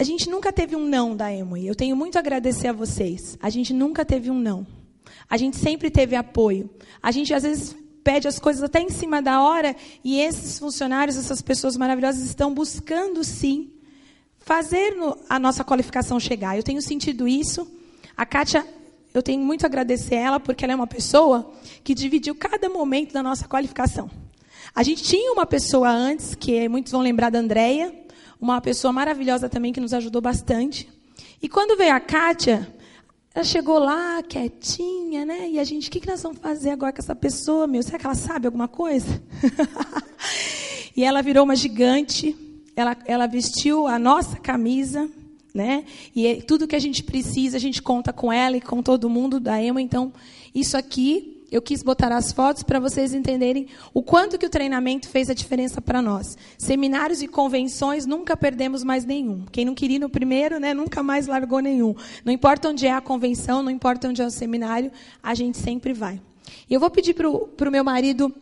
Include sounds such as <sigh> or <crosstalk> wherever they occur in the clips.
A gente nunca teve um não da Emory. Eu tenho muito a agradecer a vocês. A gente nunca teve um não. A gente sempre teve apoio. A gente às vezes pede as coisas até em cima da hora e esses funcionários, essas pessoas maravilhosas estão buscando sim fazer a nossa qualificação chegar. Eu tenho sentido isso. A Kátia, eu tenho muito a agradecer a ela porque ela é uma pessoa que dividiu cada momento da nossa qualificação. A gente tinha uma pessoa antes, que muitos vão lembrar da Andréia, uma pessoa maravilhosa também que nos ajudou bastante. E quando veio a Kátia, ela chegou lá, quietinha, né? E a gente, o que, que nós vamos fazer agora com essa pessoa, meu? Será que ela sabe alguma coisa? <laughs> e ela virou uma gigante. Ela, ela vestiu a nossa camisa, né? E tudo que a gente precisa, a gente conta com ela e com todo mundo da EMA. Então, isso aqui eu quis botar as fotos para vocês entenderem o quanto que o treinamento fez a diferença para nós. Seminários e convenções, nunca perdemos mais nenhum. Quem não queria no primeiro, né, nunca mais largou nenhum. Não importa onde é a convenção, não importa onde é o seminário, a gente sempre vai. E eu vou pedir para o meu marido...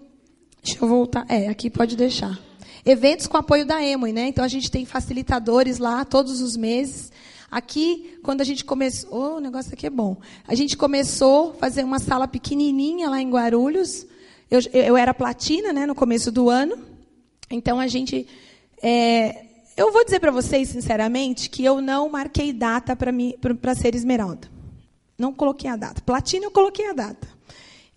Deixa eu voltar. É, aqui pode deixar. Eventos com apoio da Emoi, né? Então a gente tem facilitadores lá todos os meses. Aqui, quando a gente começou, oh, o negócio aqui é bom. A gente começou a fazer uma sala pequenininha lá em Guarulhos. Eu, eu era platina, né, no começo do ano. Então a gente, é, eu vou dizer para vocês sinceramente que eu não marquei data para ser esmeralda. Não coloquei a data. Platina eu coloquei a data.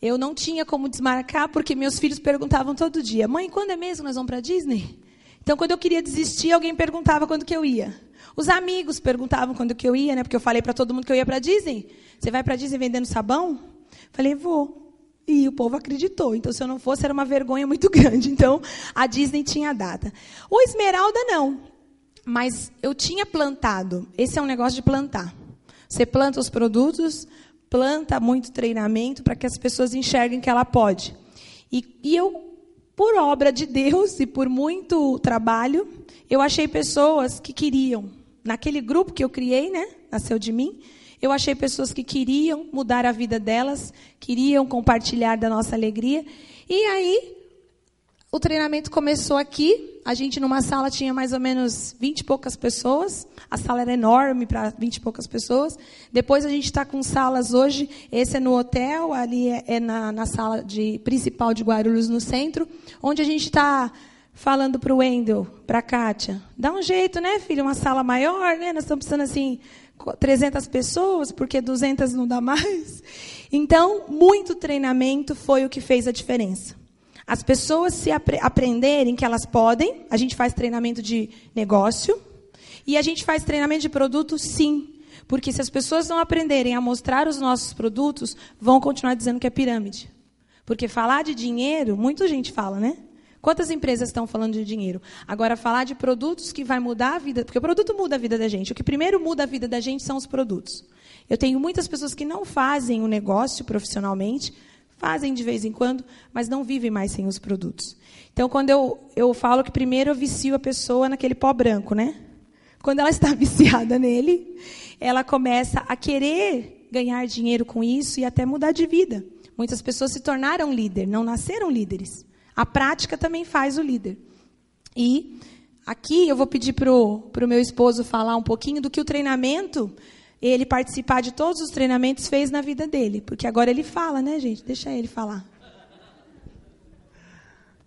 Eu não tinha como desmarcar porque meus filhos perguntavam todo dia: "Mãe, quando é mesmo nós vamos para Disney?" Então, quando eu queria desistir, alguém perguntava quando que eu ia. Os amigos perguntavam quando que eu ia, né? Porque eu falei para todo mundo que eu ia para Disney. Você vai para Disney vendendo sabão? Falei, vou. E o povo acreditou. Então, se eu não fosse, era uma vergonha muito <laughs> grande. Então, a Disney tinha data. O Esmeralda, não. Mas eu tinha plantado. Esse é um negócio de plantar. Você planta os produtos, planta muito treinamento para que as pessoas enxerguem que ela pode. E, e eu por obra de Deus e por muito trabalho, eu achei pessoas que queriam. Naquele grupo que eu criei, né? Nasceu de mim. Eu achei pessoas que queriam mudar a vida delas, queriam compartilhar da nossa alegria. E aí, o treinamento começou aqui. A gente, numa sala, tinha mais ou menos 20 e poucas pessoas. A sala era enorme para 20 e poucas pessoas. Depois, a gente está com salas hoje. Esse é no hotel, ali é, é na, na, sala de, principal de Guarulhos, no centro, onde a gente está falando para o Wendel, para a Kátia. Dá um jeito, né, filho? Uma sala maior, né? Nós estamos precisando, assim, 300 pessoas, porque 200 não dá mais. Então, muito treinamento foi o que fez a diferença. As pessoas se apre aprenderem que elas podem, a gente faz treinamento de negócio e a gente faz treinamento de produto, sim. Porque se as pessoas não aprenderem a mostrar os nossos produtos, vão continuar dizendo que é pirâmide. Porque falar de dinheiro, muita gente fala, né? Quantas empresas estão falando de dinheiro? Agora, falar de produtos que vai mudar a vida, porque o produto muda a vida da gente. O que primeiro muda a vida da gente são os produtos. Eu tenho muitas pessoas que não fazem o negócio profissionalmente, Fazem de vez em quando, mas não vivem mais sem os produtos. Então, quando eu, eu falo que primeiro eu vicio a pessoa naquele pó branco, né? Quando ela <laughs> está viciada nele, ela começa a querer ganhar dinheiro com isso e até mudar de vida. Muitas pessoas se tornaram líder, não nasceram líderes. A prática também faz o líder. E aqui eu vou pedir para o meu esposo falar um pouquinho do que o treinamento ele participar de todos os treinamentos fez na vida dele. Porque agora ele fala, né, gente? Deixa ele falar.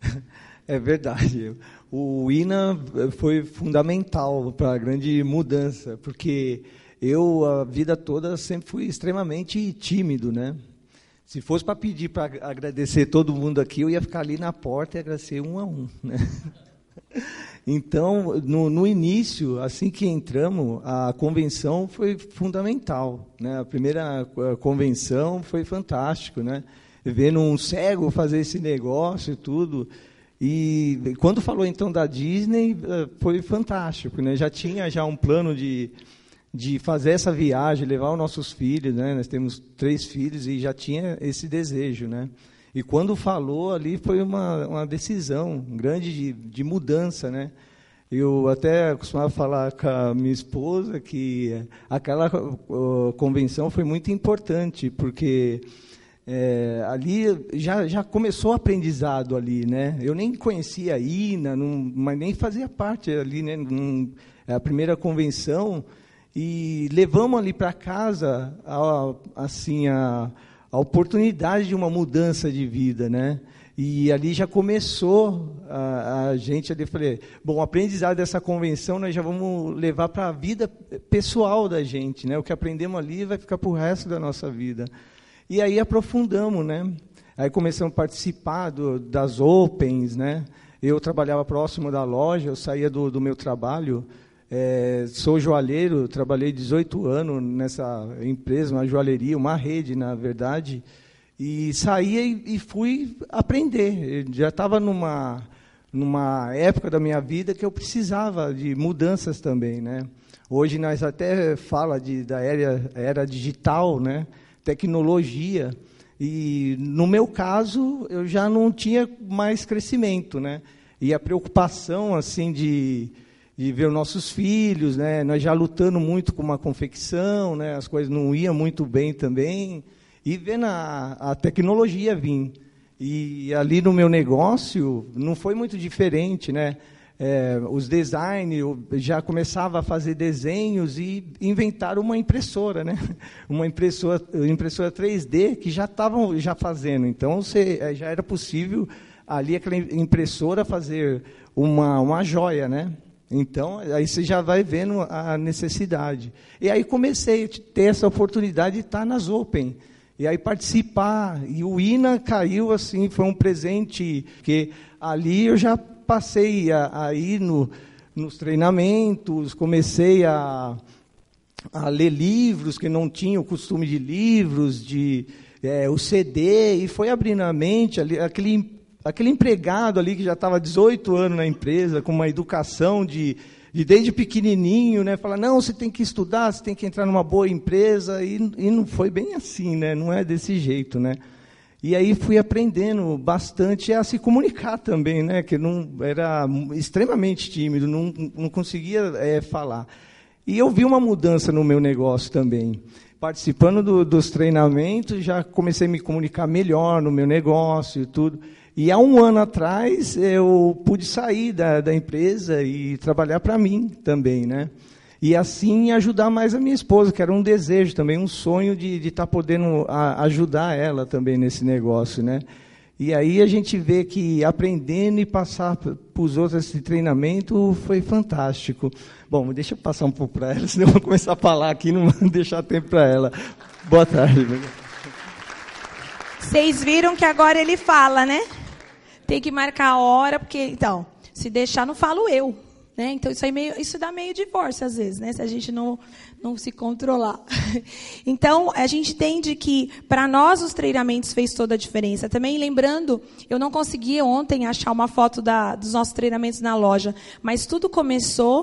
<laughs> É verdade. O INA foi fundamental para a grande mudança, porque eu, a vida toda, sempre fui extremamente tímido, né? Se fosse para pedir para agradecer todo mundo aqui, eu ia ficar ali na porta e agradecer um a um, né? <laughs> Então, no, no, início, assim que entramos, a convenção foi fundamental. Né? A primeira convenção foi fantástico, né? Vendo um cego fazer esse negócio e tudo. E quando falou então da Disney, eh, foi fantástico, né? Já tinha já um plano de, de fazer essa viagem, levar os nossos filhos, né? Nós temos três filhos e já tinha esse desejo, né? E quando falou ali foi uma, uma decisão grande de, de mudança, né? Eu até costumava falar com a minha esposa que aquela convenção foi muito importante, porque é, ali já, já começou o aprendizado ali, né? Eu nem conhecia a INA, não, mas nem fazia parte ali, né? Num, a primeira convenção e levamos ali para casa a, assim a, a oportunidade de uma mudança de vida, né? E ali já começou a, a gente ali falei, bom, o aprendizado dessa convenção nós já vamos levar para a vida pessoal da gente, né? O que aprendemos ali vai ficar para o resto da nossa vida. E aí aprofundamos, né? Aí começamos a participar do, das Opens, né? Eu trabalhava próximo da loja, eu saía do, do meu trabalho, é, sou joalheiro, trabalhei 18 anos nessa empresa, uma joalheria, uma rede, na verdade, e saía e, e fui aprender. Eu já estava numa numa época da minha vida que eu precisava de mudanças também, né? Hoje nós até fala de da era, era digital, né? tecnologia. E no meu caso, eu já não tinha mais crescimento, né? E a preocupação assim de, de ver os nossos filhos, né? Nós já lutando muito com uma confecção, né? As coisas não iam muito bem também. E vendo a, a tecnologia vir. E ali no meu negócio não foi muito diferente, né? é, os designers já começava a fazer desenhos e inventaram uma impressora, né? <laughs> Uma impressora, impressora 3D que já estavam já fazendo. Então você, é, já era possível ali aquela impressora fazer uma uma joia, né? Então aí você já vai vendo a necessidade. E aí comecei a ter essa oportunidade de estar nas Open. E aí participar, e o INA caiu assim, foi um presente que ali eu já passei a, a ir no, nos treinamentos, comecei a, a ler livros que não tinha o costume de livros, de é, o CD, e foi abrindo a mente, ali, aquele, aquele empregado ali que já estava 18 anos na empresa, com uma educação de, de desde pequenininho, né, falar, não, você tem que estudar, você tem que entrar numa boa empresa, e, e não foi bem assim, né, não é desse jeito, né. E aí fui aprendendo bastante a se comunicar também, né? Que não era extremamente tímido, não, não conseguia é, falar. E eu vi uma mudança no meu negócio também. Participando do, dos treinamentos, já comecei a me comunicar melhor no meu negócio e tudo. E há um ano atrás eu pude sair da, da empresa e trabalhar para mim também, né? e assim ajudar mais a minha esposa, que era um desejo também, um sonho de estar tá podendo a, ajudar ela também nesse negócio, né? E aí a gente vê que aprendendo e passar para os outros esse treinamento foi fantástico. Bom, deixa eu passar um pouco para ela, <laughs> senão eu vou começar a falar aqui e não vou deixar tempo para ela. Boa tarde. Vocês viram que agora ele fala, né? Tem que marcar a hora, porque, então, se deixar, não falo eu. Né? Então, isso, aí meio, isso dá meio divórcio, às vezes, né? se a gente não, não se controlar. <laughs> Então, a gente entende que, para nós, os treinamentos fez toda a diferença. Também, lembrando, eu não consegui ontem achar uma foto da, dos nossos treinamentos na loja, mas tudo começou